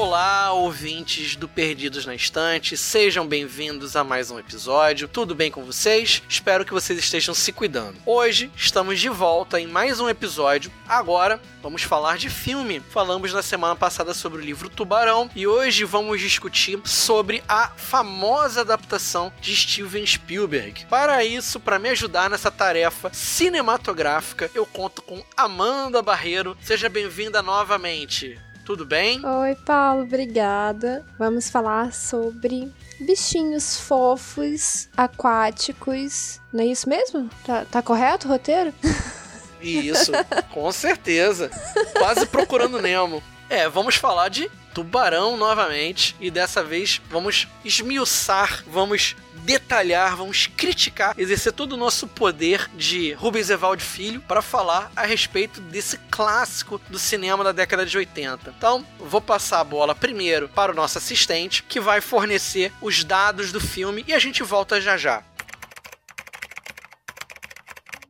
Olá, ouvintes do Perdidos na Estante, sejam bem-vindos a mais um episódio. Tudo bem com vocês? Espero que vocês estejam se cuidando. Hoje estamos de volta em mais um episódio. Agora vamos falar de filme. Falamos na semana passada sobre o livro Tubarão e hoje vamos discutir sobre a famosa adaptação de Steven Spielberg. Para isso, para me ajudar nessa tarefa cinematográfica, eu conto com Amanda Barreiro. Seja bem-vinda novamente tudo bem? Oi, Paulo, obrigada. Vamos falar sobre bichinhos fofos, aquáticos. Não é isso mesmo? Tá, tá correto o roteiro? Isso, com certeza. Quase procurando Nemo. É, vamos falar de tubarão novamente e dessa vez vamos esmiuçar, vamos detalhar, vamos criticar, exercer todo o nosso poder de Rubens Evaldo Filho para falar a respeito desse clássico do cinema da década de 80. Então, vou passar a bola primeiro para o nosso assistente, que vai fornecer os dados do filme e a gente volta já já.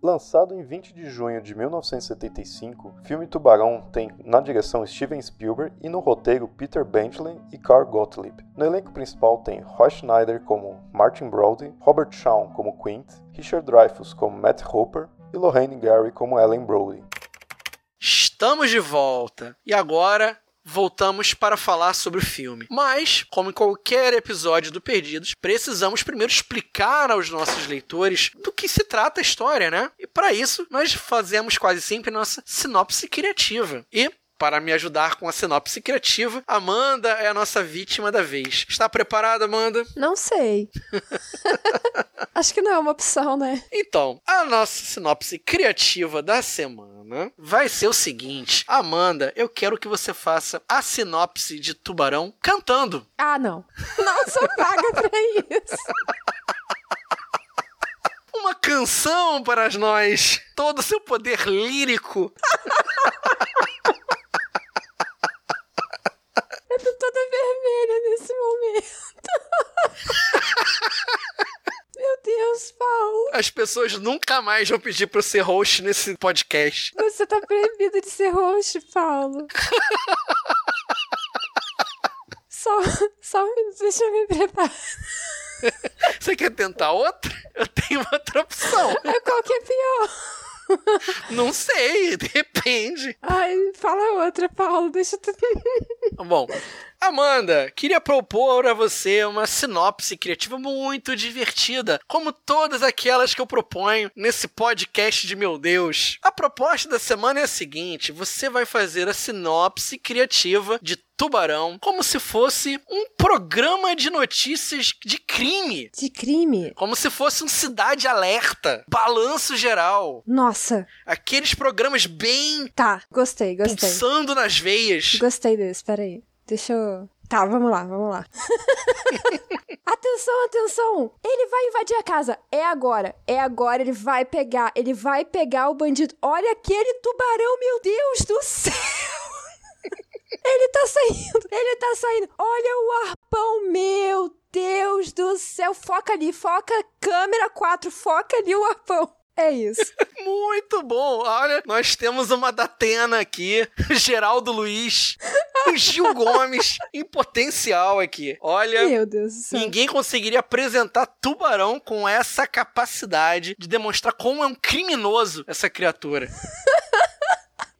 Lançado em 20 de junho de 1975, o filme Tubarão tem na direção Steven Spielberg e no roteiro Peter Benchley e Carl Gottlieb. No elenco principal tem Roy Schneider como Martin Brody, Robert Shaw como Quint, Richard Dreyfuss como Matt Hopper e Lorraine Gary como Ellen Brody. Estamos de volta e agora voltamos para falar sobre o filme. Mas, como em qualquer episódio do Perdidos, precisamos primeiro explicar aos nossos leitores do que se trata a história, né? E para isso, nós fazemos quase sempre nossa sinopse criativa. E para me ajudar com a sinopse criativa, Amanda é a nossa vítima da vez. Está preparada, Amanda? Não sei. Acho que não é uma opção, né? Então, a nossa sinopse criativa da semana vai ser o seguinte: Amanda, eu quero que você faça a sinopse de Tubarão cantando. Ah, não. Não sou paga pra isso. Uma canção para nós, todo o seu poder lírico. Eu tô toda vermelha nesse momento. Meu Deus, Paulo. As pessoas nunca mais vão pedir pra eu ser host nesse podcast. Você tá proibido de ser host, Paulo. só, só um minuto, deixa eu me preparar. Você quer tentar outra? Eu tenho outra opção. Qual que é pior? Não sei, depende. Ai, fala outra, Paulo, deixa eu. Bom, Amanda, queria propor a você uma sinopse criativa muito divertida, como todas aquelas que eu proponho nesse podcast de meu Deus. A proposta da semana é a seguinte: você vai fazer a sinopse criativa de Tubarão como se fosse um programa de notícias de crime. De crime? Como se fosse um Cidade Alerta, balanço geral. Nossa. Aqueles programas bem. Tá, gostei, gostei. Pulsando nas veias. Gostei desse, peraí. Deixa eu. Tá, vamos lá, vamos lá. atenção, atenção! Ele vai invadir a casa. É agora. É agora. Ele vai pegar. Ele vai pegar o bandido. Olha aquele tubarão, meu Deus do céu! Ele tá saindo, ele tá saindo. Olha o arpão, meu Deus do céu. Foca ali, foca, câmera 4, foca ali o arpão. É isso. Muito bom. Olha, nós temos uma Datena aqui, Geraldo Luiz, Gil Gomes em potencial aqui. Olha, Meu Deus do céu. ninguém conseguiria apresentar Tubarão com essa capacidade de demonstrar como é um criminoso essa criatura.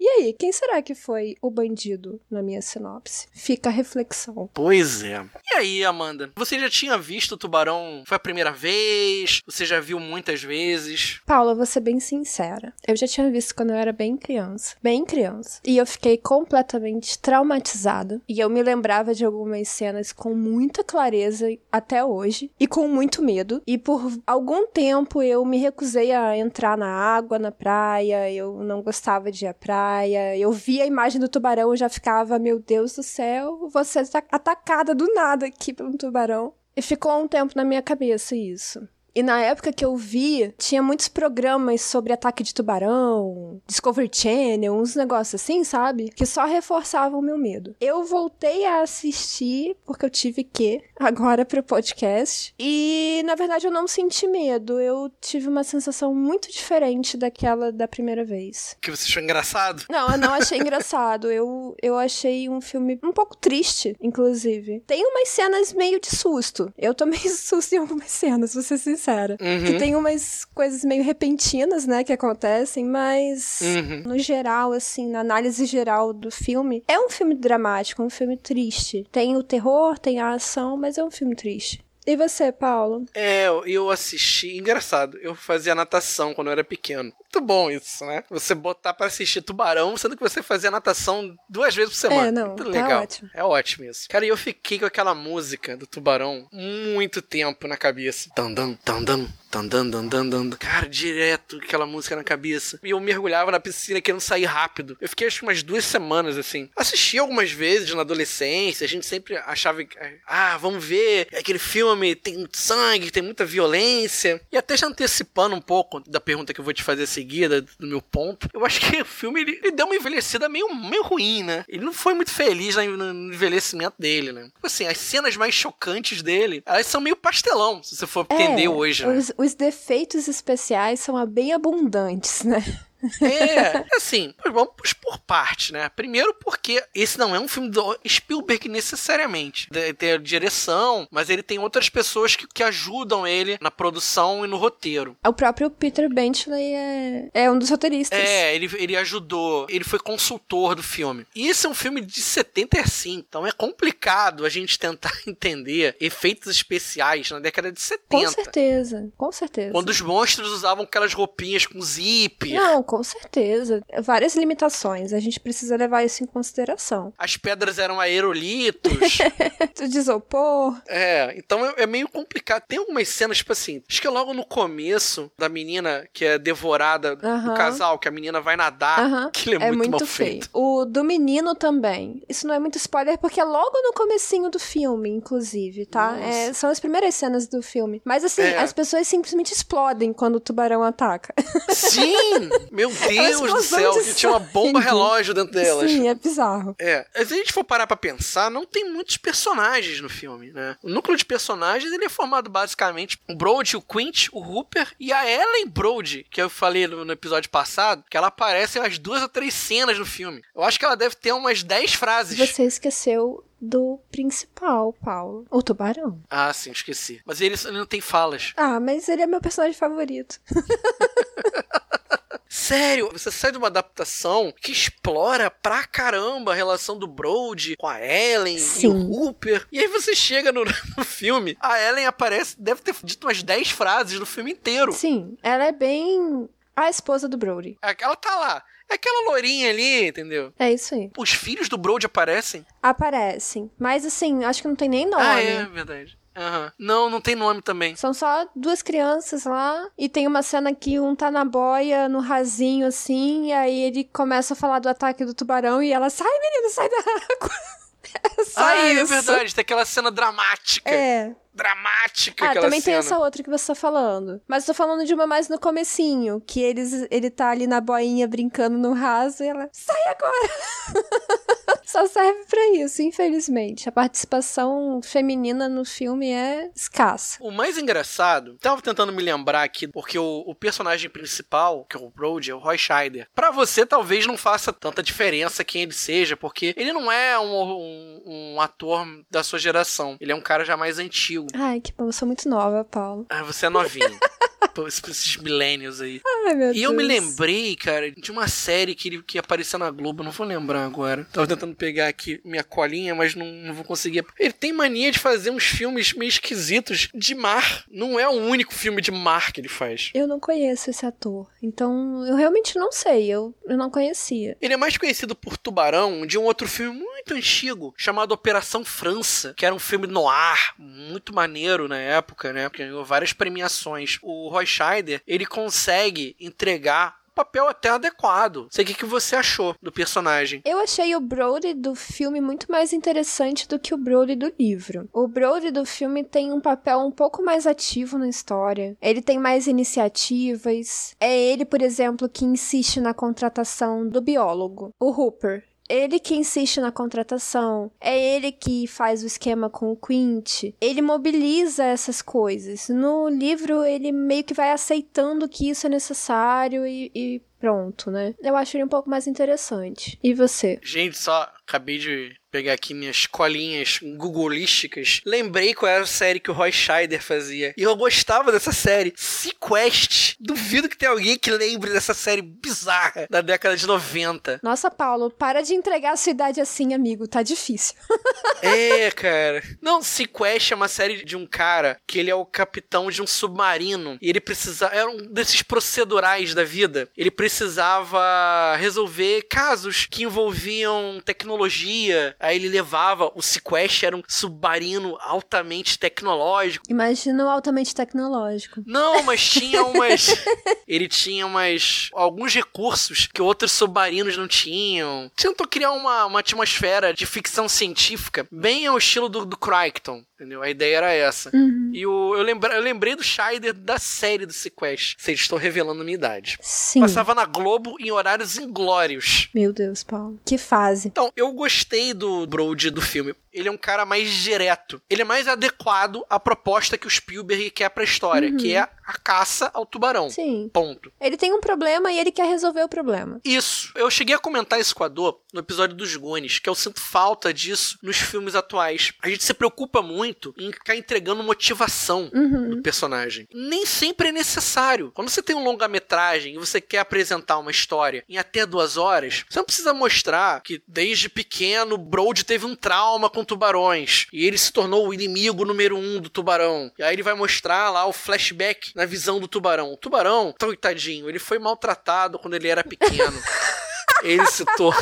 E aí, quem será que foi o bandido na minha sinopse? Fica a reflexão. Pois é. E aí, Amanda? Você já tinha visto o Tubarão? Foi a primeira vez? Você já viu muitas vezes? Paula, vou ser bem sincera. Eu já tinha visto quando eu era bem criança. Bem criança. E eu fiquei completamente traumatizada. E eu me lembrava de algumas cenas com muita clareza até hoje. E com muito medo. E por algum tempo eu me recusei a entrar na água, na praia. Eu não gostava de ir à praia. Eu via a imagem do tubarão e já ficava, meu Deus do céu, você está atacada do nada aqui um tubarão. E ficou um tempo na minha cabeça isso. E na época que eu vi, tinha muitos programas sobre ataque de tubarão, Discovery Channel, uns negócios assim, sabe? Que só reforçavam o meu medo. Eu voltei a assistir, porque eu tive que, agora pro podcast. E, na verdade, eu não senti medo. Eu tive uma sensação muito diferente daquela da primeira vez. Que você achou engraçado? Não, eu não achei engraçado. Eu, eu achei um filme um pouco triste, inclusive. Tem umas cenas meio de susto. Eu tomei susto em algumas cenas, ser sincera. Uhum. Que tem umas coisas meio repentinas, né, que acontecem, mas Uhum. no geral, assim, na análise geral do filme, é um filme dramático, um filme triste. Tem o terror, tem a ação, mas é um filme triste. E você, Paulo? É, eu- assisti. Engraçado, eu fazia natação quando eu era pequeno. Muito bom isso, né? Você botar pra assistir tubarão, sendo que você fazia natação duas vezes por semana. É, não, Muito tá legal. ótimo. É ótimo isso. Cara, e eu fiquei com aquela música do tubarão muito tempo na cabeça. Tandam, tandam, tandam, tandam, tandam. Cara, direto aquela música na cabeça. E eu mergulhava na piscina querendo sair rápido. Eu fiquei acho que umas duas semanas assim. Assisti algumas vezes na adolescência. A gente sempre achava que, ah, vamos ver. Aquele filme tem muito sangue, tem muita violência. E até já antecipando um pouco da pergunta que eu vou te fazer a seguida, do meu ponto. Eu acho que o filme ele, ele deu uma envelhecida meio, meio ruim, né? Ele não foi muito feliz no envelhecimento dele, né? Tipo assim, as cenas mais chocantes dele, elas são meio pastelão, se você for entender hoje, né? Os, os defeitos especiais são bem abundantes, né? É, assim, vamos por parte, né? Primeiro porque esse não é um filme do Spielberg necessariamente. Ele tem a direção, mas ele tem outras pessoas que, que ajudam ele na produção e no roteiro. O próprio Peter Benchley é, é um dos roteiristas. É, ele, ele ajudou, ele foi consultor do filme. E esse é um filme de 75, então é complicado a gente tentar entender efeitos especiais na década de 70. Com certeza, com certeza. Quando os monstros usavam aquelas roupinhas com zíper. Não, com certeza. Várias limitações. A gente precisa levar isso em consideração. As pedras eram aerolitos. De isopor. É, então é, é meio complicado. Tem algumas cenas, tipo assim, acho que é logo no começo da menina que é devorada do casal, que a menina vai nadar. Aquilo é, É muito, muito mal feio. feito. O do menino também. Isso não é muito spoiler, porque é logo no comecinho do filme, inclusive, tá? É, são as primeiras cenas do filme. Mas assim, É. as pessoas simplesmente explodem quando o tubarão ataca. Sim! Meu Deus do céu, que tinha uma bomba relógio dentro delas. Sim, é bizarro. É, se a gente for parar pra pensar, não tem muitos personagens no filme, né? O núcleo de personagens ele é formado basicamente o Brody, o Quint, o Hooper e a Ellen Brody, que eu falei no, no episódio passado, que ela aparece em umas duas ou três cenas no filme. Eu acho que ela deve ter umas dez frases. Você esqueceu do principal, Paulo. O tubarão. Ah, sim, esqueci. Mas ele, ele não tem falas. Ah, mas ele é meu personagem favorito. Sério, você sai de uma adaptação que explora pra caramba a relação do Brody com a Ellen e Sim. o Hooper. E aí você chega no, no filme, a Ellen aparece, deve ter dito umas 10 frases no filme inteiro. Sim, ela é bem a esposa do Brody. Ela tá lá. É aquela loirinha ali, entendeu? É isso aí. Os filhos do Brody aparecem. Aparecem. Mas assim, acho que não tem nem nome. Ah, é, verdade. Aham. Não, não tem nome também. São só duas crianças lá. E tem uma cena que um tá na boia, no rasinho, assim. E aí ele começa a falar do ataque do tubarão. E ela sai, menino, sai da água. É só ah, isso. é verdade. Tem aquela cena dramática. É. Dramática Ah, também tem cena. essa outra que você tá falando. Mas eu tô falando de uma mais no comecinho. Que eles, ele tá ali na boinha brincando no raso e ela, sai agora! Só serve pra isso, infelizmente. A participação feminina no filme é escassa. O mais engraçado, tava tentando me lembrar aqui, porque o, o personagem principal, que é o Brody, é o Roy Scheider. Pra você, talvez não faça tanta diferença quem ele seja, porque ele não é um, um- um ator da sua geração. Ele é um cara já mais antigo. Ai, que bom, eu sou muito nova, Paulo. Ah, você é novinho. Esses- millennials aí. Ai, meu Deus. E eu me lembrei, cara, de uma série que, que apareceu na Globo, não vou lembrar agora. Tava tentando pegar aqui minha colinha, mas não, não vou conseguir. Ele tem mania de fazer uns filmes meio esquisitos de mar. Não é o único filme de mar que ele faz. Eu não conheço esse ator. Então, eu realmente não sei. Eu, eu não conhecia. Ele é mais conhecido por Tubarão de um outro filme muito antigo chamado Operação França, que era um filme no ar, muito maneiro na época, né? Que ganhou várias premiações. O Roy Scheider, ele consegue entregar papel até adequado. Sei o que, que você achou do personagem. Eu achei o Brody do filme muito mais interessante do que o Brody do livro. O Brody do filme tem um papel um pouco mais ativo na história. Ele tem mais iniciativas. É ele, por exemplo, que insiste na contratação do biólogo, o Hooper ele que insiste na contratação, é ele que faz o esquema com o Quint, ele mobiliza essas coisas. No livro, ele meio que vai aceitando que isso é necessário e, e pronto, né? Eu acho ele um pouco mais interessante. E você? Gente, só acabei de pegar aqui minhas colinhas googolísticas. Lembrei qual era a série que o Roy Scheider fazia. E eu gostava dessa série. Sequest. Duvido que tenha alguém que lembre dessa série bizarra da década de 90. Nossa, Paulo, para de entregar a sua idade assim, amigo. Tá difícil. é, cara. Não, Sequest é uma série de um cara que ele é o capitão de um submarino. E ele precisava. Era um desses procedurais da vida. Ele precisava resolver casos que envolviam tecnologia, Aí ele levava o Sequest, era um submarino altamente tecnológico. Imagina o altamente tecnológico. Não, mas tinha umas. ele tinha umas. alguns recursos que outros submarinos não tinham. Tentou criar uma, uma atmosfera de ficção científica bem ao estilo do, do Crichton. Entendeu? A ideia era essa. Uhum. E o, eu, lembra, eu lembrei do Scheider da série do Sequest. Vocês estão revelando a minha idade. Sim. Passava na Globo em horários inglórios. Meu Deus, Paulo. Que fase. Então, eu gostei do Brody do filme. Ele é um cara mais direto. Ele é mais adequado à proposta que o Spielberg quer pra história, Uhum. que é a caça ao tubarão. Sim. Ponto. Ele tem um problema e ele quer resolver o problema. Isso. Eu cheguei a comentar isso com a Dor no episódio dos Goonies, que eu sinto falta disso nos filmes atuais. A gente se preocupa muito em ficar entregando motivação Uhum. do personagem. Nem sempre é necessário. Quando você tem um longa-metragem e você quer apresentar uma história em até duas horas, você não precisa mostrar que desde pequeno Brody teve um trauma com tubarões e ele se tornou o inimigo número um do tubarão. E aí ele vai mostrar lá o flashback na visão do tubarão. O tubarão, coitadinho, ele foi maltratado quando ele era pequeno. ele se tornou.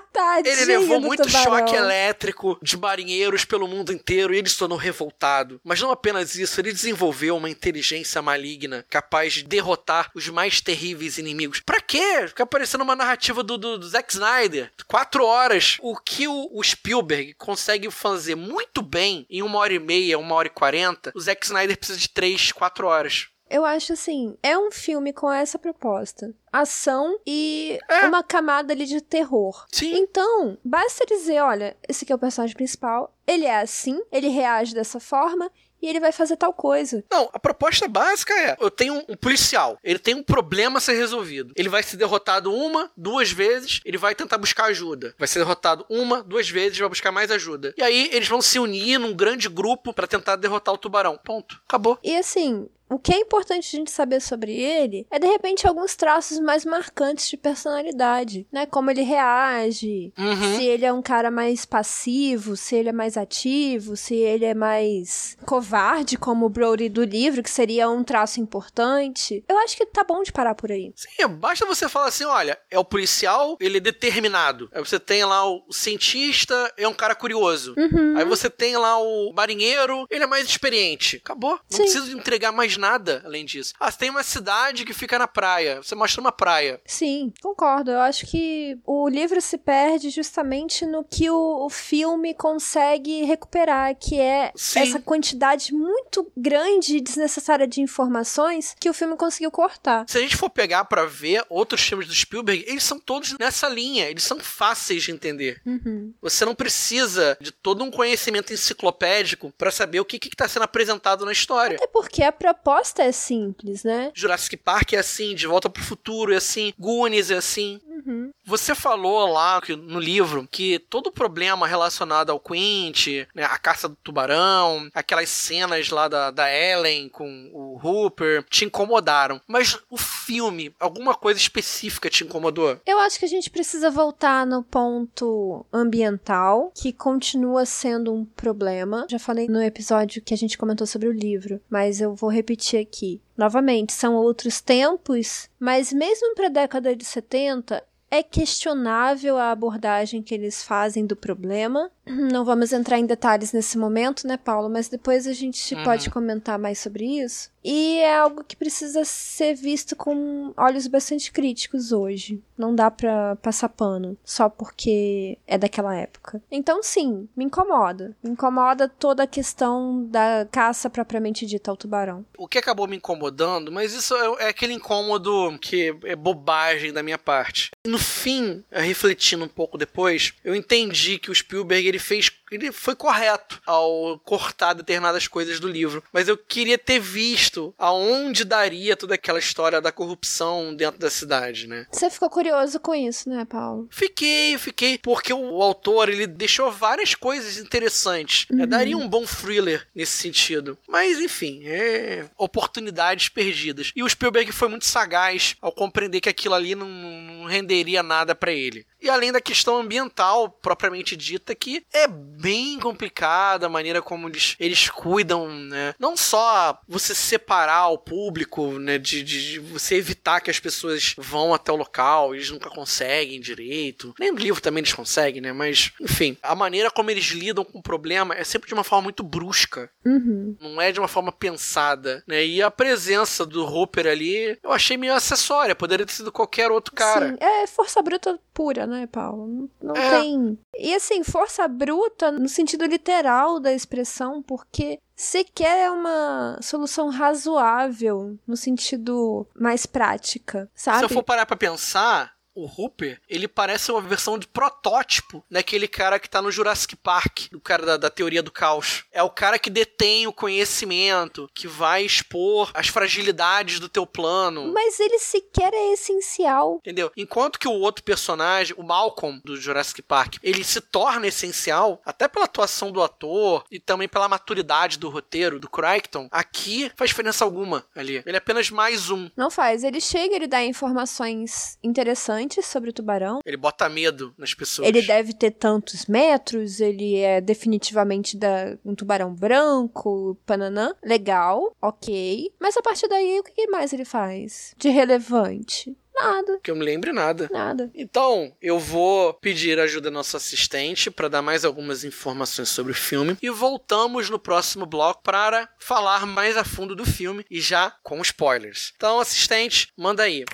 Ele levou muito tubarão. choque elétrico de marinheiros pelo mundo inteiro e ele se tornou revoltado. Mas não apenas isso, ele desenvolveu uma inteligência maligna capaz de derrotar os mais terríveis inimigos. Pra quê? Fica parecendo uma narrativa do, do, do Zack Snyder. Quatro horas. O que o, o Spielberg consegue fazer muito bem em uma hora e meia, uma hora e quarenta, o Zack Snyder precisa de três, quatro horas. Eu acho assim, é um filme com essa proposta. Ação e É. uma camada ali de terror. Sim. Então, basta dizer, olha, esse aqui é o personagem principal, ele é assim, ele reage dessa forma e ele vai fazer tal coisa. Não, a proposta básica é: eu tenho um, um policial, ele tem um problema a ser resolvido. Ele vai ser derrotado uma, duas vezes, ele vai tentar buscar ajuda. Vai ser derrotado uma, duas vezes, vai buscar mais ajuda. E aí eles vão se unir num grande grupo pra tentar derrotar o tubarão. Ponto. Acabou. E assim, o que é importante a gente saber sobre ele é de repente alguns traços mais marcantes de personalidade, né? Como ele reage, Uhum. se ele é um cara mais passivo, se ele é mais ativo, se ele é mais covarde, como o Brody do livro, que seria um traço importante. Eu acho que tá bom de parar por aí. Sim, basta você falar assim: olha, é o policial, ele é determinado. Aí você tem lá o cientista, é um cara curioso. Uhum. Aí você tem lá o marinheiro, ele é mais experiente. Acabou. Não Sim. precisa entregar mais nada além disso. Ah, você tem uma cidade que fica na praia. Você mostra uma praia. Sim, concordo. Eu acho que o livro se perde justamente no que o, o filme consegue recuperar, que é Sim. essa quantidade muito grande e desnecessária de informações que o filme conseguiu cortar. Se a gente for pegar pra ver outros filmes do Spielberg, eles são todos nessa linha. Eles são fáceis de entender. Uhum. Você não precisa de todo um conhecimento enciclopédico pra saber o que que tá sendo apresentado na história. Até porque a proposta é simples, né? Jurassic Park é assim, De Volta pro Futuro é assim, Goonies é assim. Uhum. Você falou lá que- no livro que todo problema relacionado ao Quint, né, a caça do tubarão, aquelas cenas lá da, da Ellen com o Hooper, te incomodaram. Mas o filme, alguma coisa específica te incomodou? Eu acho que a gente precisa voltar no ponto ambiental, que continua sendo um problema. Já falei no episódio que a gente comentou sobre o livro, mas eu vou repetir aqui. Novamente, são outros tempos, mas mesmo para a década de 70, é questionável a abordagem que eles fazem do problema. Não vamos entrar em detalhes nesse momento, né, Paulo? Mas depois a gente Uhum. pode comentar mais sobre isso. E é algo que precisa ser visto com olhos bastante críticos hoje. Não dá pra passar pano só porque é daquela época. Então, sim, me incomoda. Me incomoda toda a questão da caça propriamente dita ao tubarão. O que acabou me incomodando, mas isso é, é aquele incômodo que é bobagem da minha parte. No fim, refletindo um pouco depois, eu entendi que o Spielberg ele fez ele foi correto ao cortar determinadas coisas do livro, mas eu queria ter visto aonde daria toda aquela história da corrupção dentro da cidade, né? Você ficou curioso com isso, né, Paulo? Fiquei, fiquei, porque o, autor ele deixou várias coisas interessantes. Uhum. daria um bom thriller nesse sentido. Mas enfim, é oportunidades perdidas. E o Spielberg foi muito sagaz ao compreender que aquilo ali não, não renderia nada para ele. E além da questão ambiental propriamente dita, que é bem complicada a maneira como eles, eles cuidam, né? Não só você separar o público, né? De, de, de, você evitar que as pessoas vão até o local, eles nunca conseguem direito. Nem no livro também eles conseguem, né? Mas, enfim, a maneira como eles lidam com o problema é sempre de uma forma muito brusca. Uhum. Não é de uma forma pensada, né? E a presença do Hooper ali, eu achei meio acessória. Poderia ter sido qualquer outro cara. Sim, é força bruta pura, né? Paulo? Não, não é. tem. E assim, força bruta no sentido literal da expressão, porque sequer é uma solução razoável no sentido mais prática, sabe? Se eu for parar pra pensar, o Hooper, ele parece uma versão de protótipo daquele cara que tá no Jurassic Park, do cara da, da, teoria do caos. É o cara que detém o conhecimento, que vai expor as fragilidades do teu plano. Mas ele sequer é essencial. Entendeu? Enquanto que o outro personagem, o Malcolm do Jurassic Park, ele se torna essencial, até pela atuação do ator e também pela maturidade do roteiro, do Crichton, aqui faz diferença alguma ali. Ele é apenas mais um. Não faz. Ele chega, ele dá informações interessantes sobre o tubarão. Ele bota medo nas pessoas. Ele deve ter tantos metros, ele é definitivamente da, um tubarão branco, pananã. Legal, ok. Mas a partir daí, o que mais ele faz de relevante? Nada. Que eu me lembre nada. Nada. Então, eu vou pedir ajuda nosso assistente para dar mais algumas informações sobre o filme e voltamos no próximo bloco para falar mais a fundo do filme e já com spoilers. Então, assistente, manda aí.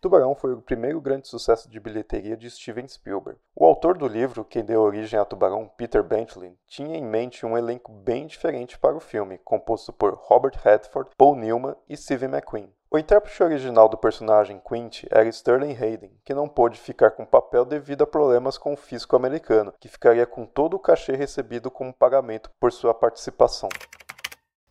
Tubarão foi o primeiro grande sucesso de bilheteria de Steven Spielberg. O autor do livro, que deu origem a Tubarão, Peter Benchley, tinha em mente um elenco bem diferente para o filme, composto por Robert Redford, Paul Newman e Steve McQueen. O intérprete original do personagem Quint era Sterling Hayden, que não pôde ficar com o papel devido a problemas com o fisco americano, que ficaria com todo o cachê recebido como pagamento por sua participação.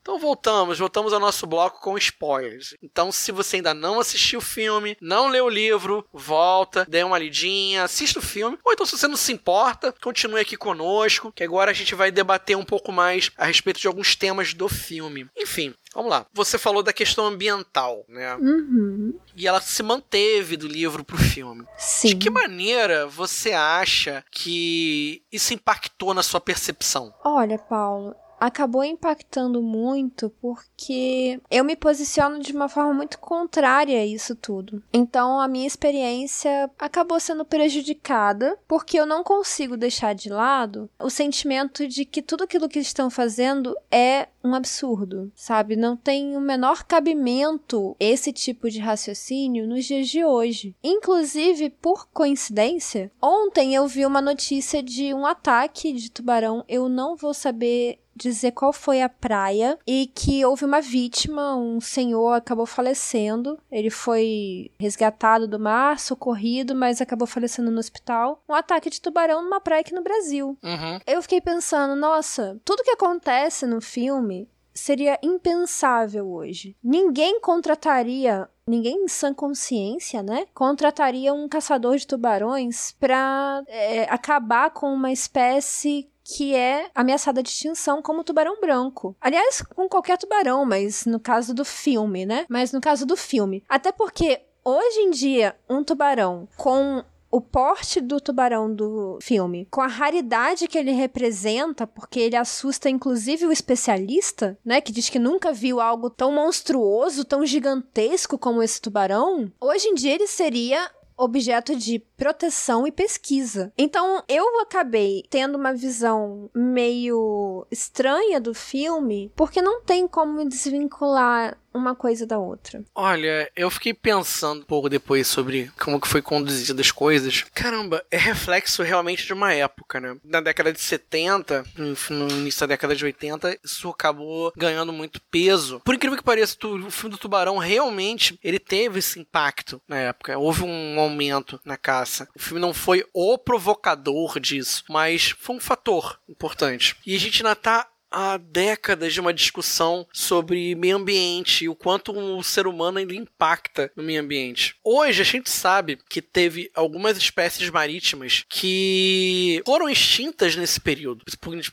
Então voltamos, voltamos ao nosso bloco com spoilers. Então, se você ainda não assistiu o filme, não leu o livro, volta, dê uma lidinha, assista o filme. Ou então, se você não se importa, continue aqui conosco, que agora a gente vai debater um pouco mais a respeito de alguns temas do filme. Enfim, Vamos lá. Você falou da questão ambiental, né? Uhum. E ela se manteve do livro pro filme. Sim. De que maneira você acha que isso impactou na sua percepção? Olha, Paulo, acabou impactando muito porque eu me posiciono de uma forma muito contrária a isso tudo. Então a minha experiência acabou sendo prejudicada porque eu não consigo deixar de lado o sentimento de que tudo aquilo que estão fazendo é um absurdo, sabe? Não tem o menor cabimento esse tipo de raciocínio nos dias de hoje. Inclusive, por coincidência, ontem eu vi uma notícia de um ataque de tubarão. Eu não vou saber dizer qual foi a praia e que houve uma vítima, um senhor acabou falecendo. Ele foi resgatado do mar, socorrido, mas acabou falecendo no hospital. Um ataque de tubarão numa praia aqui no Brasil. Uhum. Eu fiquei pensando, nossa, tudo que acontece no filme seria impensável hoje. Ninguém contrataria ninguém em sã consciência, né, contrataria um caçador de tubarões para é, acabar com uma espécie que é ameaçada de extinção como tubarão branco. Aliás, com qualquer tubarão, mas no caso do filme, né? Mas no caso do filme. Até porque hoje em dia, um tubarão com o porte do tubarão do filme, com a raridade que ele representa, porque ele assusta inclusive o especialista, né, que diz que nunca viu algo tão monstruoso, tão gigantesco como esse tubarão, hoje em dia ele seria objeto de proteção e pesquisa. Então eu acabei tendo uma visão meio estranha do filme, porque não tem como desvincular uma coisa da outra? Olha, eu fiquei pensando um pouco depois sobre como que foi conduzidas as coisas. Caramba, é reflexo realmente de uma época, né? Na década de 70, no início da década de 80, isso acabou ganhando muito peso. Por incrível que pareça, o filme do Tubarão realmente ele teve esse impacto na época. Houve um aumento na caça. O filme não foi o provocador disso, mas foi um fator importante. E a gente ainda tá há décadas de uma discussão sobre meio ambiente e o quanto o ser humano ainda impacta no meio ambiente. Hoje a gente sabe que teve algumas espécies marítimas que foram extintas nesse período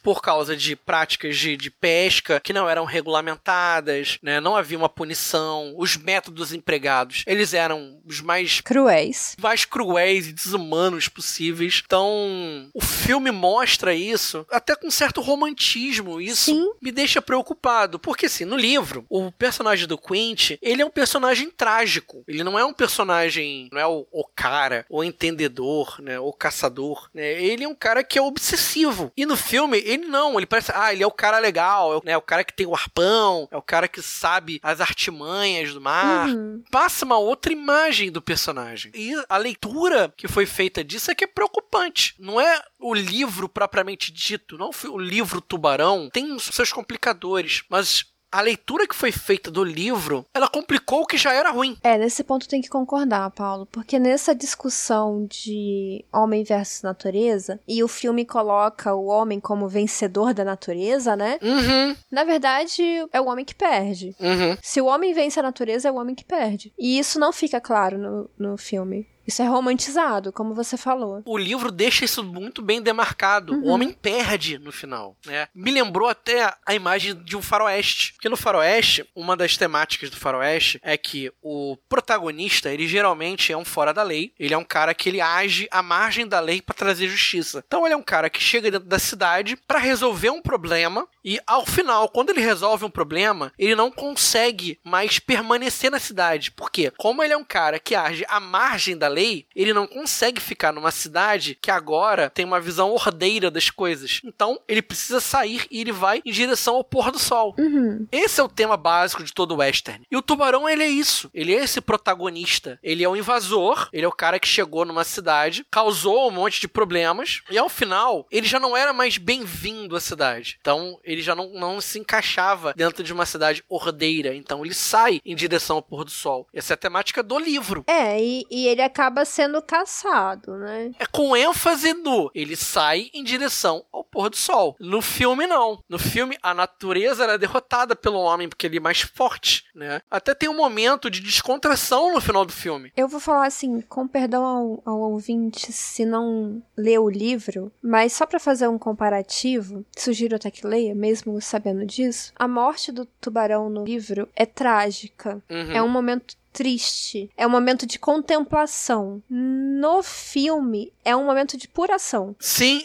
por, causa de práticas de, de, pesca que não eram regulamentadas, né? não havia uma punição, os métodos empregados eles eram os mais cruéis, mais cruéis e desumanos possíveis. Então o filme mostra isso até com certo romantismo isso Sim. me deixa preocupado. Porque, assim, no livro, o personagem do Quint, ele é um personagem trágico. Ele não é um personagem, não é o, o cara, o entendedor, né, o caçador, né? Ele é um cara que é obsessivo. E no filme, ele não, ele parece, ah, ele é o cara legal, é o, né, o cara que tem o arpão, é o cara que sabe as artimanhas do mar. Uhum. Passa uma outra imagem do personagem. E a leitura que foi feita disso é que é preocupante. Não é o livro propriamente dito, não o livro Tubarão, tem seus complicadores, mas a leitura que foi feita do livro, ela complicou o que já era ruim. É, nesse ponto tem que concordar, Paulo, porque nessa discussão de homem versus natureza, e o filme coloca o homem como vencedor da natureza, né? Uhum. Na verdade, é o homem que perde. Uhum. Se o homem vence a natureza, é o homem que perde. E isso não fica claro no, no filme. Isso é romantizado, como você falou. O livro deixa isso muito bem demarcado. Uhum. O homem perde no final, né? Me lembrou até a imagem de um faroeste. Porque no faroeste, uma das temáticas do faroeste é que o protagonista, ele geralmente é um fora da lei. Ele é um cara que ele age à margem da lei para trazer justiça. Então ele é um cara que chega dentro da cidade para resolver um problema e ao final, quando ele resolve um problema, ele não consegue mais permanecer na cidade. Por quê? Como ele é um cara que age à margem da lei, ele não consegue ficar numa cidade que agora tem uma visão ordeira das coisas. Então, ele precisa sair e ele vai em direção ao pôr do sol. Uhum. Esse é o tema básico de todo o western. E o tubarão, ele é isso. Ele é esse protagonista. Ele é um invasor, ele é o cara que chegou numa cidade, causou um monte de problemas, e ao final, ele já não era mais bem-vindo à cidade. Então, ele já não, não se encaixava dentro de uma cidade ordeira. Então, ele sai em direção ao pôr do sol. Essa é a temática do livro. É, e, e ele acaba acaba sendo caçado, né? É com ênfase no ele sai em direção ao pôr do sol. No filme, não. No filme, a natureza era derrotada pelo homem porque ele é mais forte, né? Até tem um momento de descontração no final do filme. Eu vou falar assim, com perdão ao, ao ouvinte se não leu o livro, mas só para fazer um comparativo, sugiro até que leia, mesmo sabendo disso. A morte do tubarão no livro é trágica. Uhum. É um momento triste. É um momento de contemplação. No filme, é um momento de pura ação. Sim,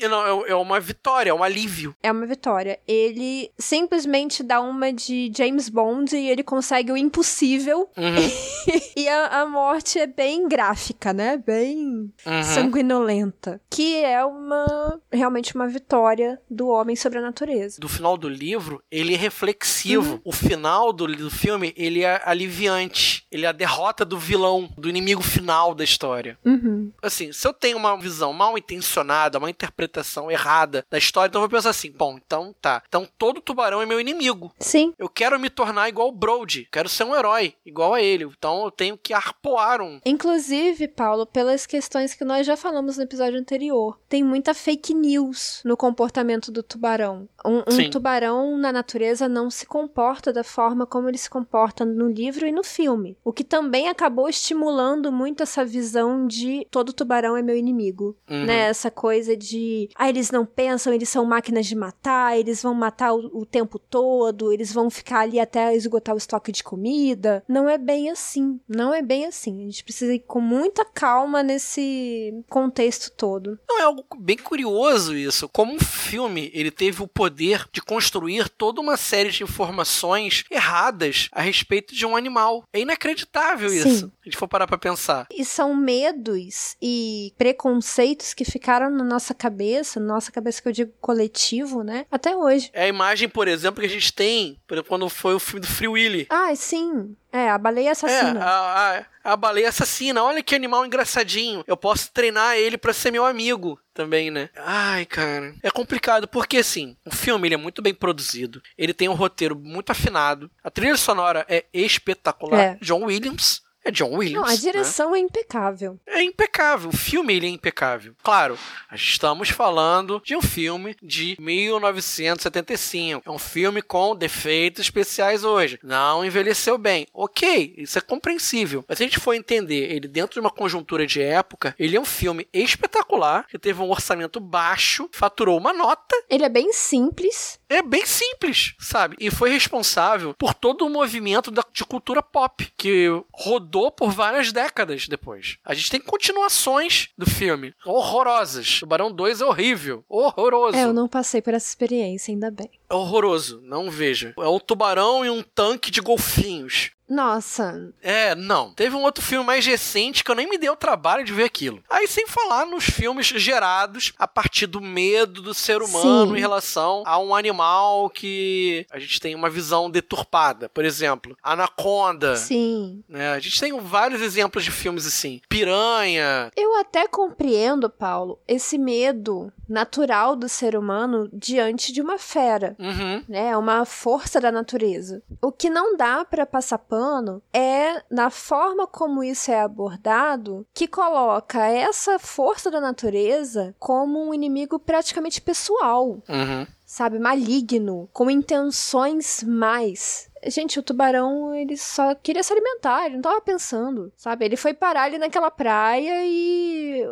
é uma vitória, é um alívio. É uma vitória. Ele simplesmente dá uma de James Bond e ele consegue o impossível. Uhum. e a, a, morte é bem gráfica, né? Bem uhum. sanguinolenta. Que é uma realmente uma vitória do homem sobre a natureza. Do final do livro, ele é reflexivo. Uhum. O final do, do filme, ele é aliviante. Ele é derrota do vilão, do inimigo final da história. Uhum. Assim, se eu tenho uma visão mal intencionada, uma interpretação errada da história, então eu vou pensar assim: bom, então tá. Então todo tubarão é meu inimigo. Sim. Eu quero me tornar igual o Brody. Quero ser um herói, igual a ele. Então eu tenho que arpoar um. Inclusive, Paulo, pelas questões que nós já falamos no episódio anterior, tem muita fake news no comportamento do tubarão. Um, um tubarão na natureza não se comporta da forma como ele se comporta no livro e no filme. O que também acabou estimulando muito essa visão de todo tubarão é meu inimigo, uhum. né? Essa coisa de, ah, eles não pensam, eles são máquinas de matar, eles vão matar o, o tempo todo, eles vão ficar ali até esgotar o estoque de comida. Não é bem assim, não é bem assim. A gente precisa ir com muita calma nesse contexto todo. Não, é algo bem curioso isso. Como um filme, ele teve o poder de construir toda uma série de informações erradas a respeito de um animal. É inacreditável isso. Sim. Se a gente for parar pra pensar. E são medos e preconceitos que ficaram na nossa cabeça, na nossa cabeça que eu digo coletivo, né? Até hoje. É a imagem, por exemplo, que a gente tem por exemplo, quando foi o filme do Free Willy. Ah, sim. É, a baleia É, assassina. a, a, a baleia assassina. Olha que animal engraçadinho. Eu posso treinar ele pra ser meu amigo também, né? Ai, cara. É complicado, porque assim, o filme ele é muito bem produzido. Ele tem um roteiro muito afinado. A trilha sonora é espetacular. É. John Williams. É John Williams. Não, a né? direção é impecável. É impecável. O filme ele é impecável. Claro, estamos falando de um filme de 1975. É um filme com defeitos especiais hoje. Não envelheceu bem. Ok, isso é compreensível. Mas se a gente for entender ele dentro de uma conjuntura de época, ele é um filme espetacular, que teve um orçamento baixo, faturou uma nota Ele é bem simples. É bem simples, sabe? E foi responsável por todo o movimento da- de cultura pop, que rodou por várias décadas depois. A gente tem continuações do filme, horrorosas. Tubarão 2 é horrível, horroroso. É, eu não passei por essa experiência, ainda bem. É horroroso, não veja. É um tubarão e um tanque de golfinhos. Nossa, É, não. Teve um outro filme mais recente que eu nem me dei o trabalho de ver aquilo. Aí, sem falar nos filmes gerados a partir do medo do ser humano Sim. em relação a um animal que a gente tem uma visão deturpada. Por exemplo, Anaconda. sim. Né? A gente tem vários exemplos de filmes assim. Piranha. Eu até compreendo, Paulo, esse medo natural do ser humano diante de uma fera. Uhum. né? É uma força da natureza. O que não dá pra passar pano é na forma como isso é abordado, que coloca essa força da natureza como um inimigo praticamente pessoal, Uhum. sabe, maligno, com intenções mais Gente, o tubarão, ele só queria se alimentar, ele não tava pensando, sabe? Ele foi parar ali naquela praia e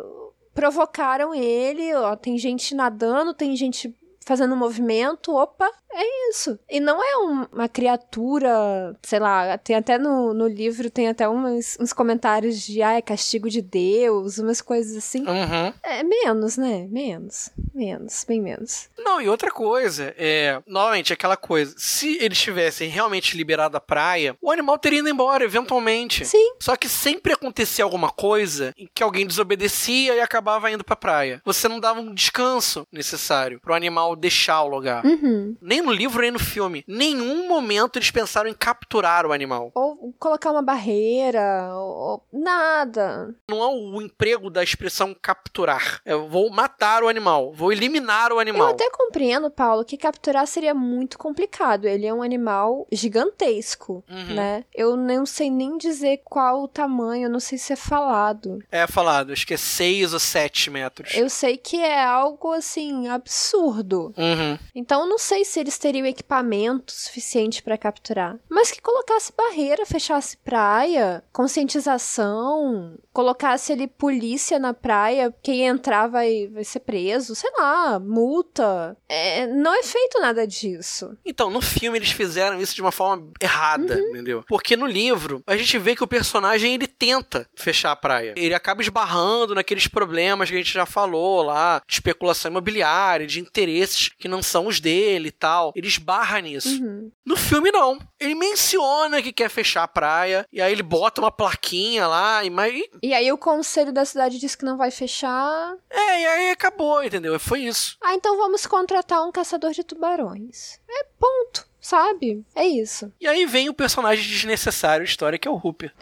provocaram ele, ó, tem gente nadando, tem gente fazendo movimento, opa, é isso. E não é um- uma criatura, sei lá, tem até no, no livro, tem até uns, uns comentários de, ah, é castigo de Deus, umas coisas assim. Uhum. É menos, né? Menos. Menos, bem menos. Não, e outra coisa, é. Novamente, aquela coisa. Se eles tivessem realmente liberado a praia, o animal teria ido embora, eventualmente. Sim. Só que sempre acontecia alguma coisa em que alguém desobedecia e acabava indo pra praia. Você não dava um descanso necessário pro animal deixar o lugar. Uhum. Nem no livro, nem no filme. Nenhum momento eles pensaram em capturar o animal. Ou colocar uma barreira, ou, ou- nada. Não é o emprego da expressão capturar. É, Eu vou matar o animal, vou eliminar o animal. Eu até compreendo, Paulo, que capturar seria muito complicado. Ele é um animal gigantesco, Uhum. né? Eu não sei nem dizer qual o tamanho, eu não sei se é falado. É falado, acho que é 6 ou 7 metros. Eu sei que é algo assim absurdo. Uhum. Então eu não sei se eles teriam equipamento suficiente pra capturar. Mas que colocasse barreira, fechasse praia, conscientização, colocasse ali polícia na praia, quem entrar vai, vai ser preso, sei lá, multa. É, não é feito nada disso. Então, no filme eles fizeram isso de uma forma errada, Uhum. entendeu? Porque no livro, a gente vê que o personagem ele tenta fechar a praia. Ele acaba esbarrando naqueles problemas que a gente já falou lá, de especulação imobiliária, de interesses que não são os dele e tal. Ele esbarra nisso. Uhum. No filme, não. Ele menciona que quer fechar a praia, e aí ele bota uma plaquinha lá, e mas. E aí o conselho da cidade diz que não vai fechar. É, e aí acabou, entendeu? Foi isso. Ah, então vamos contratar um caçador de tubarões. É ponto, sabe? É isso. E aí vem o personagem desnecessário da história, que é o Hooper.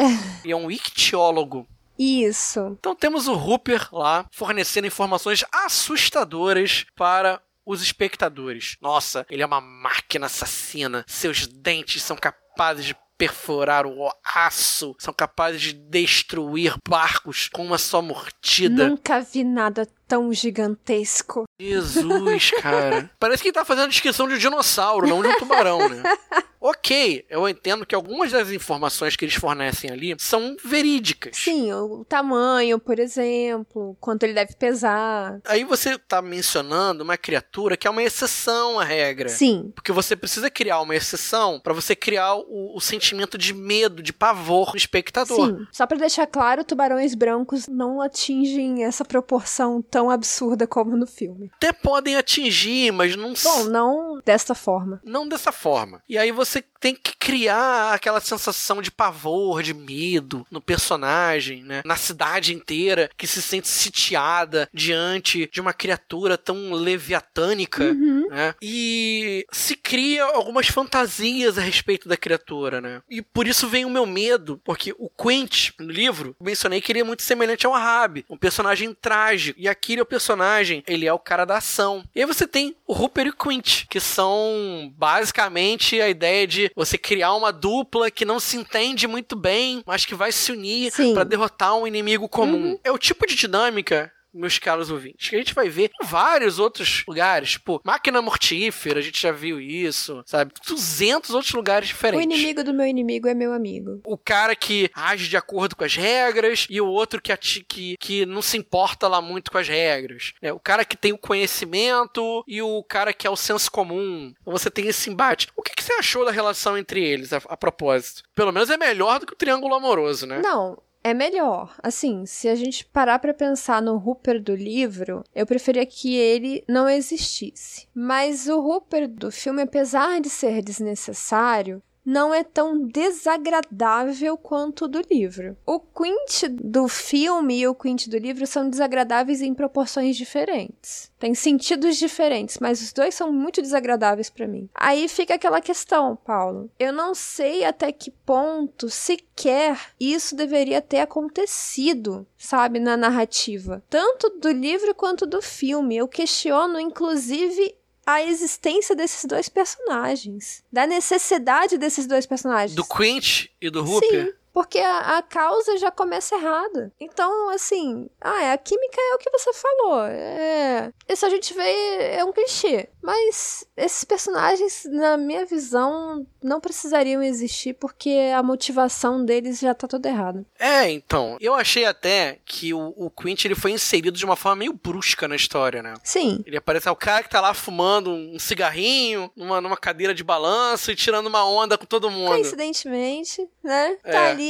e é um ictiólogo. Isso. Então temos o Hooper lá fornecendo informações assustadoras para os espectadores. Nossa, ele é uma máquina assassina. Seus dentes são capazes de perfurar o aço, são capazes de destruir barcos com uma só mordida. Nunca vi nada tão gigantesco. Jesus, cara. Parece que ele tá fazendo a descrição de um dinossauro, não de um tubarão, né? Ok, eu entendo que algumas das informações que eles fornecem ali são verídicas. Sim, o tamanho, por exemplo, quanto ele deve pesar. Aí você tá mencionando uma criatura que é uma exceção à regra. Sim. Porque você precisa criar uma exceção para você criar o, o, sentimento de medo, de pavor no espectador. Sim. Só para deixar claro, tubarões brancos não atingem essa proporção tão absurda como no filme. Até podem atingir, mas não. Bom, não desta forma. Não dessa forma. E aí você tem que criar aquela sensação de pavor, de medo no personagem, né? Na cidade inteira que se sente sitiada diante de uma criatura tão leviatânica, uhum. né? E se cria algumas fantasias a respeito da criatura, né? E por isso vem o meu medo, porque o Quint, no livro, mencionei que ele é muito semelhante ao Ahab, um personagem trágico. E aquele é o personagem, ele é o cara da ação. E aí você tem o Rupert e o Quint, que são basicamente a ideia de você criar uma dupla que não se entende muito bem, mas que vai se unir para derrotar um inimigo comum. Uhum. É o tipo de dinâmica meus caros ouvintes, que a gente vai ver em vários outros lugares, tipo, máquina mortífera, a gente já viu isso, sabe? 200 outros lugares diferentes. O inimigo do meu inimigo é meu amigo. O cara que age de acordo com as regras e o outro que, que, que não se importa lá muito com as regras. É, o cara que tem o conhecimento e o cara que é o senso comum. Então você tem esse embate. O que, que você achou da relação entre eles, a, a propósito? Pelo menos é melhor do que o triângulo amoroso, né? Não, é melhor. Assim, se a gente parar para pensar no Hooper do livro, eu preferia que ele não existisse. Mas o Hooper do filme, apesar de ser desnecessário, não é tão desagradável quanto o do livro. O Quint do filme e o Quint do livro são desagradáveis em proporções diferentes. Tem sentidos diferentes, mas os dois são muito desagradáveis para mim. Aí fica aquela questão, Paulo. Eu não sei até que ponto sequer isso deveria ter acontecido, sabe, na narrativa, tanto do livro quanto do filme. Eu questiono inclusive a existência desses dois personagens, da necessidade desses dois personagens. Do Quint e do Hooper? Sim porque a, a, causa já começa errada. Então, assim, ah, a química é o que você falou. É, isso a gente vê, é um clichê. Mas esses personagens, na minha visão, não precisariam existir porque a motivação deles já tá toda errada. É, então, eu achei até que o, o Quint ele foi inserido de uma forma meio brusca na história, né? Sim. Ele aparece, é o cara que tá lá fumando um cigarrinho numa, numa cadeira de balanço e tirando uma onda com todo mundo. Coincidentemente, né? É. Tá ali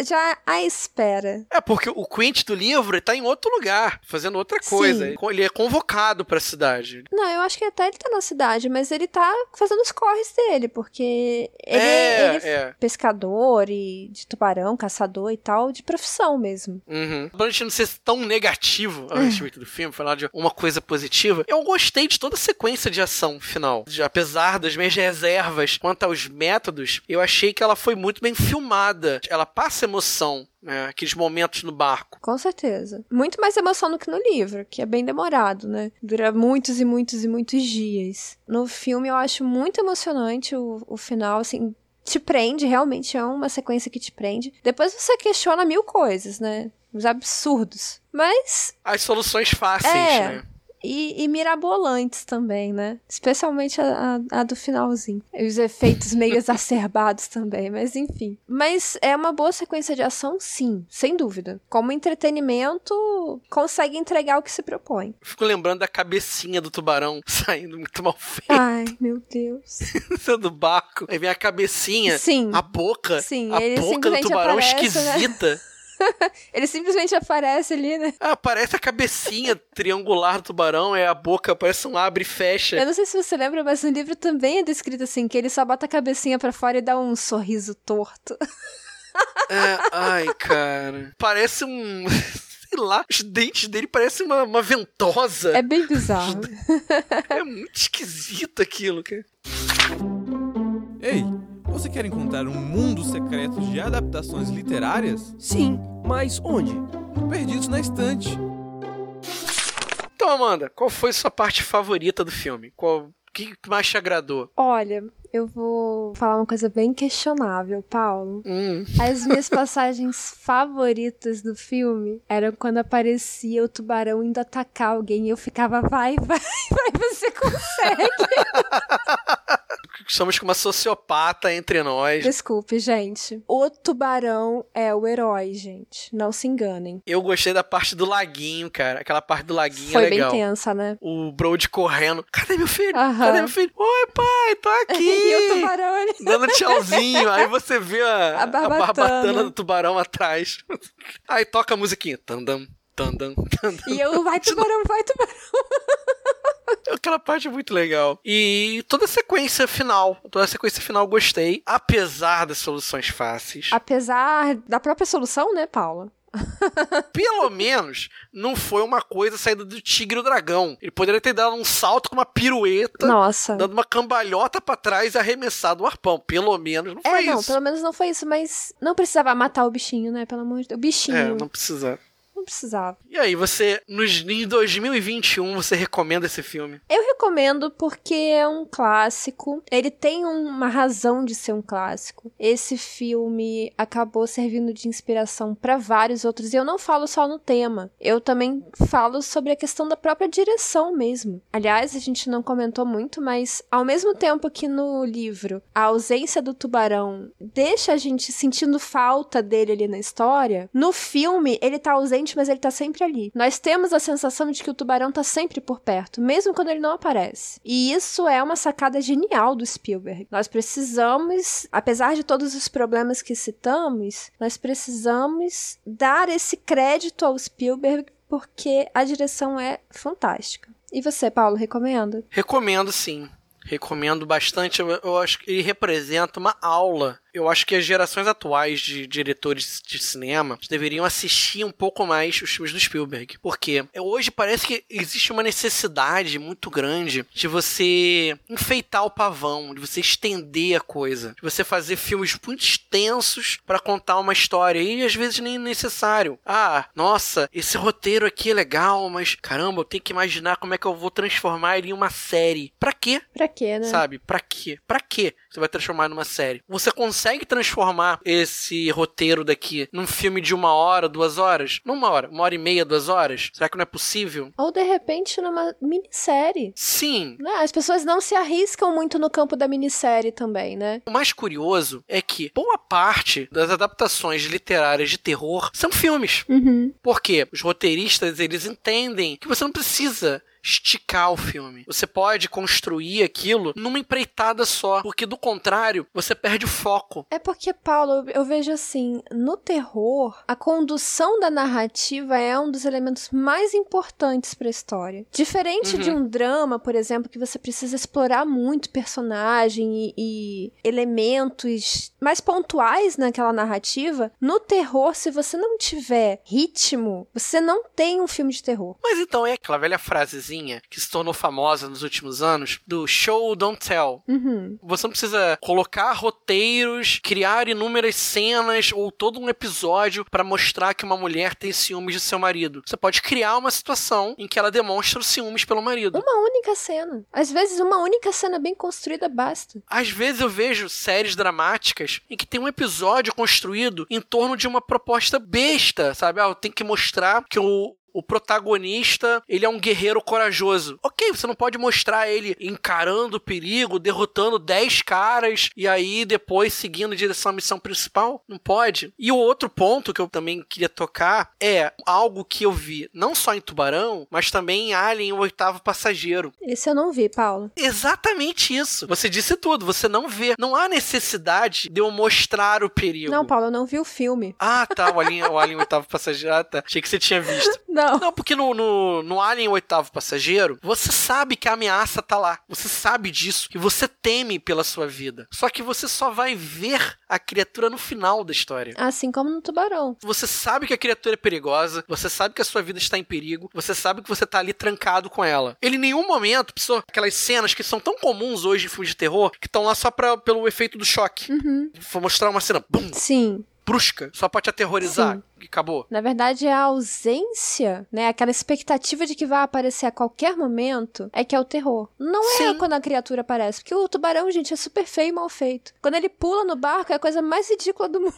já à espera. É, porque o Quint do livro tá em outro lugar, fazendo outra coisa. Sim. Ele é convocado pra cidade. Não, eu acho que até ele tá na cidade, mas ele tá fazendo os corres dele, porque ele é, ele é pescador e de tubarão, caçador e tal, de profissão mesmo. Uhum. Pra gente não ser tão negativo a respeito do filme, falar de uma coisa positiva, eu gostei de toda a sequência de ação final. Apesar das minhas reservas quanto aos métodos, eu achei que ela foi muito bem filmada ela passa emoção né? Aqueles momentos no barco. Com certeza. Muito mais emoção do que no livro, que é bem demorado, né? Dura muitos e muitos e muitos dias. No filme eu acho muito emocionante o, o final, assim. Te prende, realmente é uma sequência que te prende. Depois você questiona mil coisas, né? Os absurdos. Mas. As soluções fáceis, é, né? E, e, mirabolantes também, né? Especialmente a, a, a, do finalzinho. E os efeitos meio exacerbados também, mas enfim. Mas é uma boa sequência de ação, sim, sem dúvida. Como entretenimento, consegue entregar o que se propõe. Fico lembrando da cabecinha do tubarão saindo muito mal feito. Ai, meu Deus. do barco. Aí vem a cabecinha, sim. a boca, sim, a boca do tubarão aparece, né? esquisita. Né? ele simplesmente aparece ali, né? Ah, aparece a cabecinha triangular do tubarão, é a boca, parece um abre e fecha. Eu não sei se você lembra, mas no livro também é descrito assim, que ele só bota a cabecinha para fora e dá um sorriso torto. É, ai, cara. Parece um. Sei lá, os dentes dele parecem uma, uma ventosa. É bem bizarro. É muito esquisito aquilo, cara. Ei, você quer encontrar um mundo secreto de adaptações literárias? Sim, mas onde? Perdidos na Estante. Então, Amanda, qual foi sua parte favorita do filme? Qual que mais te agradou? Olha, eu vou falar uma coisa bem questionável, Paulo. Hum. As minhas passagens favoritas do filme eram quando aparecia o tubarão indo atacar alguém e eu ficava, vai, vai, vai, você consegue. Estamos com uma sociopata entre nós. Desculpe, gente. O tubarão é o herói, gente. Não se enganem. Eu gostei da parte do laguinho, cara. Aquela parte do laguinho Foi é legal. bem tensa, né? O Brody correndo. Cadê meu filho? Aham. Cadê meu filho? Oi, pai, tô aqui. e o tubarão, ele... Dando tchauzinho. Aí você vê a, A barbatana. do tubarão atrás. Aí toca a musiquinha. Tandam, tandam. E eu, vai tubarão, vai tubarão. Aquela parte é muito legal. E toda a sequência final. Toda a sequência final eu gostei. Apesar das soluções fáceis. Apesar da própria solução, né, Paula? Pelo menos não foi uma coisa saída do tigre e o dragão. Ele poderia ter dado um salto com uma pirueta. Nossa. Dando uma cambalhota pra trás e arremessado o arpão. Pelo menos não É, foi não, isso. pelo menos não foi isso, mas não precisava matar o bichinho, né? Pelo amor de Deus. O bichinho. É, não... não precisa. precisava. E aí, você, nos, em 2021, você recomenda esse filme? Eu recomendo porque é um clássico. Ele tem uma razão de ser um clássico. Esse filme acabou servindo de inspiração para vários outros. E eu não falo só no tema. Eu também falo sobre a questão da própria direção mesmo. Aliás, a gente não comentou muito, mas ao mesmo tempo que no livro a ausência do tubarão deixa a gente sentindo falta dele ali na história, no filme ele tá ausente, mas ele tá sempre ali. Nós temos a sensação de que o tubarão tá sempre por perto, mesmo quando ele não aparece. E isso é uma sacada genial do Spielberg. Nós precisamos, apesar de todos os problemas que citamos, nós precisamos dar esse crédito ao Spielberg porque a direção é fantástica. E você, Paulo, recomenda? Recomendo sim. Recomendo bastante. Eu acho que ele representa uma aula. Eu acho que as gerações atuais de diretores de cinema deveriam assistir um pouco mais os filmes do Spielberg. Porque hoje parece que existe uma necessidade muito grande de você enfeitar o pavão, de você estender a coisa, de você fazer filmes muito extensos para contar uma história e às vezes nem necessário. Ah, nossa, esse roteiro aqui é legal, mas caramba, eu tenho que imaginar como é que eu vou transformar ele em uma série. Pra quê? Pra quê, né? Sabe? Pra quê? Pra quê você vai transformar numa série? Você consegue transformar esse roteiro daqui num filme de uma hora, duas horas? Não uma hora, uma hora e meia, duas horas? Será que não é possível? Ou de repente numa minissérie. Sim. Né? As pessoas não se arriscam muito no campo da minissérie também, né? O mais curioso é que boa parte das adaptações literárias de terror são filmes. Uhum. Porque os roteiristas, eles entendem que você não precisa esticar o filme. Você pode construir aquilo numa empreitada só, porque do contrário, você perde o foco. É porque, Paulo, eu vejo assim, no terror, a condução da narrativa é um dos elementos mais importantes para a história. Diferente Uhum. de um drama, por exemplo, que você precisa explorar muito personagem e, e elementos mais pontuais naquela narrativa, no terror, se você não tiver ritmo, você não tem um filme de terror. Mas então é aquela velha frasezinha que se tornou famosa nos últimos anos do show don't tell. Uhum. Você não precisa colocar roteiros, criar inúmeras cenas ou todo um episódio para mostrar que uma mulher tem ciúmes de seu marido. Você pode criar uma situação em que ela demonstra os ciúmes pelo marido. Uma única cena. Às vezes, uma única cena bem construída basta. Às vezes eu vejo séries dramáticas em que tem um episódio construído em torno de uma proposta besta, sabe? Ah, eu tenho que mostrar que o, o protagonista, ele é um guerreiro corajoso. Ok, você não pode mostrar ele encarando o perigo, derrotando 10 caras e aí depois seguindo em direção à missão principal. Não pode. E o outro ponto que eu também queria tocar é algo que eu vi não só em Tubarão, mas também em Alien, o oitavo passageiro. Esse eu não vi, Paulo. Exatamente isso. Você disse tudo, você não vê. Não há necessidade de eu mostrar o perigo. Não, Paulo, eu não vi o filme. Ah, tá, o Alien, o Alien oitavo passageiro. Ah, tá. Achei que você tinha visto. Não. Não, porque no, no, no Alien oitavo passageiro, você sabe que a ameaça tá lá. Você sabe disso. E você teme pela sua vida. Só que você só vai ver a criatura no final da história. Assim como no Tubarão. Você sabe que a criatura é perigosa, você sabe que a sua vida está em perigo, você sabe que você tá ali trancado com ela. Ele em nenhum momento precisou aquelas cenas que são tão comuns hoje em filmes de terror, que estão lá só pra, pelo efeito do choque. Uhum. Vou mostrar uma cena, bum, Sim. Brusca, só pra te aterrorizar. Sim. e acabou. Na verdade, é a ausência, né? Aquela expectativa de que vai aparecer a qualquer momento é que é o terror. Não é Sim. quando a criatura aparece. Porque o tubarão, gente, é super feio e mal feito. Quando ele pula no barco, é a coisa mais ridícula do mundo.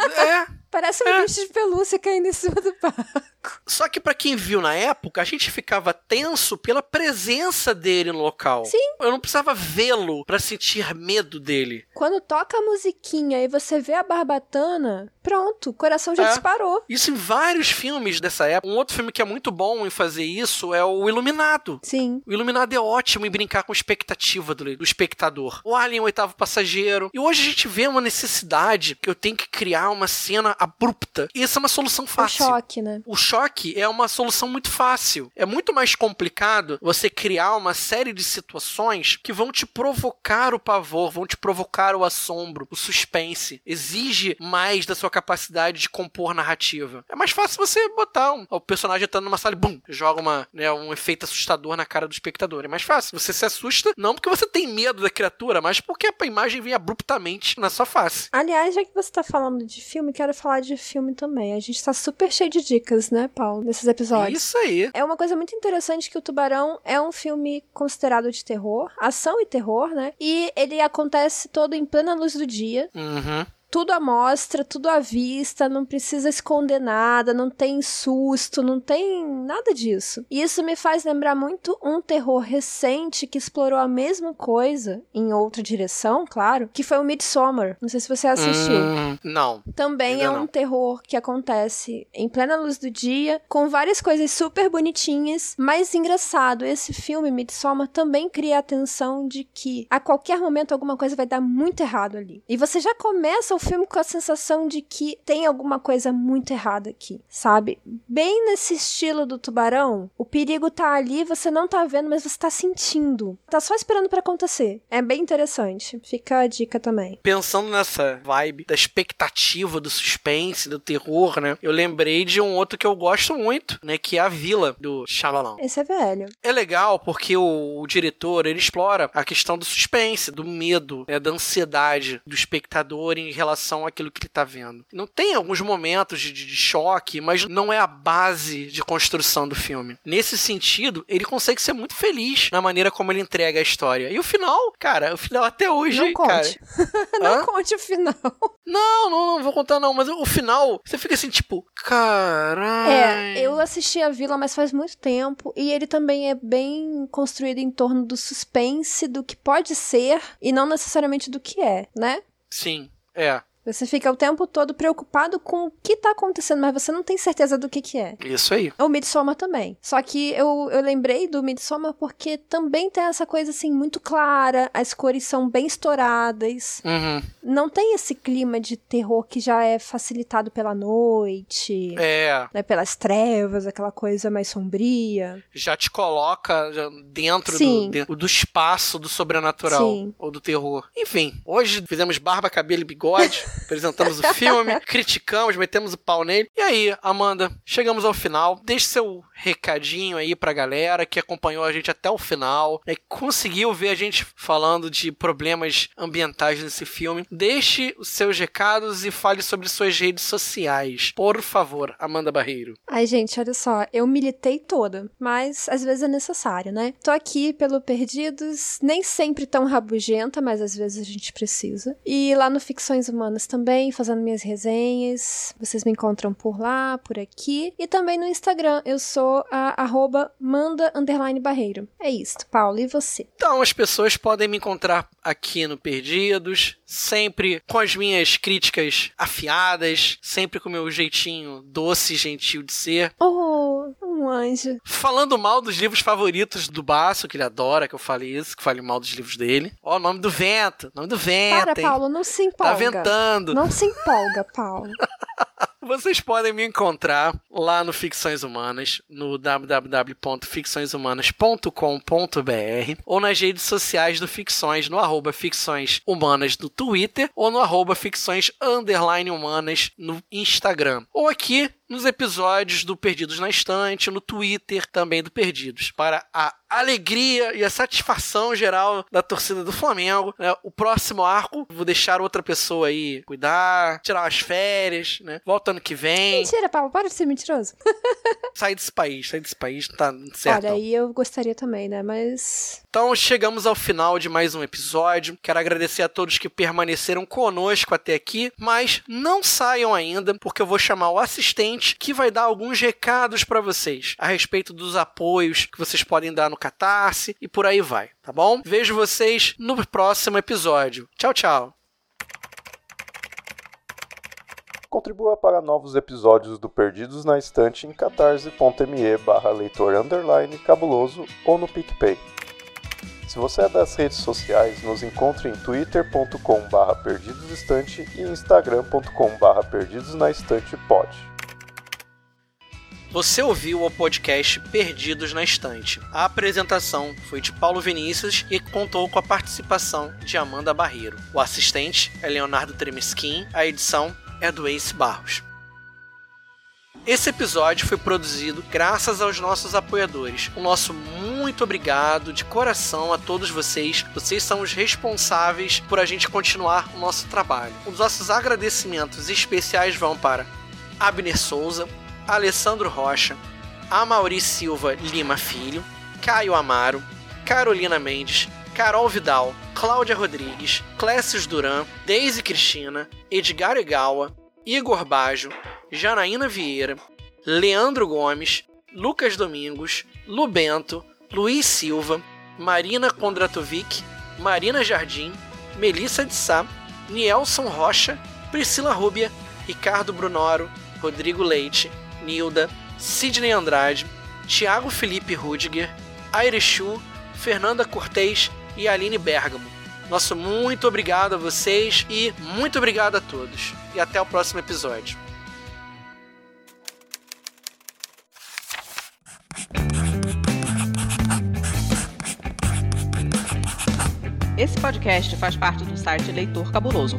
É. Parece um bicho de pelúcia caindo em cima do barco. Só que pra quem viu na época, a gente ficava tenso pela presença dele no local. Sim. Eu não precisava vê-lo pra sentir medo dele. Quando toca a musiquinha e você vê a barbatana, pronto, o coração já É. disparou. Isso em vários filmes dessa época. Um outro filme que é muito bom em fazer isso é o Iluminado. Sim. O Iluminado é ótimo em brincar com a expectativa do, do espectador. O Alien, o oitavo passageiro. E hoje a gente vê uma necessidade que eu tenho que criar uma cena abrupta. E essa é uma solução O fácil. choque, né? O choque é uma solução muito fácil. É muito mais complicado você criar uma série de situações que vão te provocar o pavor, vão te provocar o assombro, o suspense. Exige mais da sua capacidade de compor narrativa. É mais fácil você botar um, o personagem entrando numa sala e bum, joga uma, né, um efeito assustador na cara do espectador. É mais fácil. Você se assusta não porque você tem medo da criatura, mas porque a imagem vem abruptamente na sua face. Aliás, já que você tá falando de filme, quero falar de filme também. A gente tá super cheio de dicas, né, Paulo, nesses episódios. Isso aí. É uma coisa muito interessante que o Tubarão é um filme considerado de terror, ação e terror, né? E ele acontece todo em plena luz do dia. Uhum. Tudo à mostra, tudo à vista, não precisa esconder nada, não tem susto, não tem nada disso. E isso me faz lembrar muito um terror recente que explorou a mesma coisa, em outra direção, claro, que foi o Midsommar. Não sei se você assistiu. Hum, não. Também é um não. terror que acontece em plena luz do dia, com várias coisas super bonitinhas, mas engraçado, esse filme Midsommar também cria a tensão de que a qualquer momento alguma coisa vai dar muito errado ali. E você já começa o filme com a sensação de que tem alguma coisa muito errada aqui, sabe? Bem nesse estilo do tubarão, o perigo tá ali, você não tá vendo, mas você tá sentindo. Tá só esperando pra acontecer. É bem interessante. Fica a dica também. Pensando nessa vibe da expectativa, do suspense, do terror, né? Eu lembrei de um outro que eu gosto muito, né? Que é A Vila, do Shyamalan. Esse é velho. É legal porque o, o diretor, ele explora a questão do suspense, do medo, né, da ansiedade do espectador em relação àquilo que ele tá vendo. Não tem alguns momentos de, de choque, mas não é a base de construção do filme. Nesse sentido, ele consegue ser muito feliz na maneira como ele entrega a história. E o final, cara, o final até hoje, Não conte. não conte o final. Não, não, não vou contar não, mas o final, você fica assim, tipo, caralho. É, eu assisti a Vila, mas faz muito tempo. E ele também é bem construído em torno do suspense, do que pode ser, e não necessariamente do que é, né? Sim, é. Você fica o tempo todo preocupado com o que tá acontecendo, mas você não tem certeza do que que é. Isso aí. O Midsommar também. Só que eu, eu lembrei do Midsommar porque também tem essa coisa assim muito clara, as cores são bem estouradas. Uhum. Não tem esse clima de terror que já é facilitado pela noite, É, né, pelas trevas, aquela coisa mais sombria. já te coloca dentro do, dentro do espaço do sobrenatural Sim. ou do terror. Enfim, hoje fizemos barba, cabelo e bigode, apresentamos o filme, criticamos, metemos o pau nele. E aí, Amanda, chegamos ao final. Deixe seu recadinho aí pra galera que acompanhou a gente até o final, né, que conseguiu ver a gente falando de problemas ambientais nesse filme. Deixe os seus recados e fale sobre suas redes sociais. Por favor, Amanda Barreiro. Ai, gente, olha só, eu militei toda, mas às vezes é necessário, né? Tô aqui pelo Perdidos, nem sempre tão rabugenta, mas às vezes a gente precisa. E lá no Ficções Humanas também, fazendo minhas resenhas. Vocês me encontram por lá, por aqui. E também no Instagram, eu sou a arroba manda barreiro. É isso, Paulo, e você? Então, as pessoas podem me encontrar aqui no Perdidos, sempre com as minhas críticas afiadas, sempre com o meu jeitinho doce e gentil de ser. Oh, um anjo. Falando mal dos livros favoritos do Baço, que ele adora que eu fale isso, que fale mal dos livros dele. Ó, o nome do vento, nome do vento, Para, hein? Paulo, não se empolga. Tá ventando. Não se empolga, Paulo. Vocês podem me encontrar lá no Ficções Humanas, no www.ficçõeshumanas.com.br ou nas redes sociais do Ficções, no arroba Ficções Humanas no Twitter ou no arroba Ficções Underline Humanas no Instagram. Ou aqui nos episódios do Perdidos na Estante, no Twitter também do Perdidos, para a alegria e a satisfação geral da torcida do Flamengo. Né? O próximo arco, vou deixar outra pessoa aí cuidar, tirar as férias, né? Volta ano que vem. Mentira, Paulo, para de ser mentiroso. sair desse país, sair desse país, não tá certo. Olha, aí eu gostaria também, né? Mas. Então chegamos ao final de mais um episódio. Quero agradecer a todos que permaneceram conosco até aqui, mas não saiam ainda, porque eu vou chamar o assistente que vai dar alguns recados para vocês a respeito dos apoios que vocês podem dar no Catarse e por aí vai, tá bom? Vejo vocês no próximo episódio. Tchau, tchau. Contribua para novos episódios do Perdidos na Estante em catarse.me barra leitor underline cabuloso ou no PicPay. Se você é das redes sociais, nos encontre em twitter.com barra perdidosestante e instagram.com barra perdidosnaestantepod. Você ouviu o podcast Perdidos na Estante. A apresentação foi de Paulo Vinícius e contou com a participação de Amanda Barreiro. O assistente é Leonardo Tremesquim, a edição é do Ace Barros. Esse episódio foi produzido graças aos nossos apoiadores. O nosso muito obrigado de coração a todos vocês. Vocês são os responsáveis por a gente continuar o nosso trabalho. Os nossos agradecimentos especiais vão para Abner Souza, Alessandro Rocha, Amauri Silva Lima Filho, Caio Amaro, Carolina Mendes, Carol Vidal, Cláudia Rodrigues, Clécius Duran, Deise Cristina, Edgar Egawa, Igor Bajo, Janaína Vieira, Leandro Gomes, Lucas Domingos, Lubento, Luiz Silva, Marina Kondratovic, Marina Jardim, Melissa de Sá, Nielson Rocha, Priscila Rúbia, Ricardo Brunoro, Rodrigo Leite, Nilda, Sidney Andrade, Tiago Felipe Rudiger, Airechu, Fernanda Cortez e Aline Bergamo. Nosso muito obrigado a vocês e muito obrigado a todos. E até o próximo episódio. Esse podcast faz parte do site Leitor Cabuloso.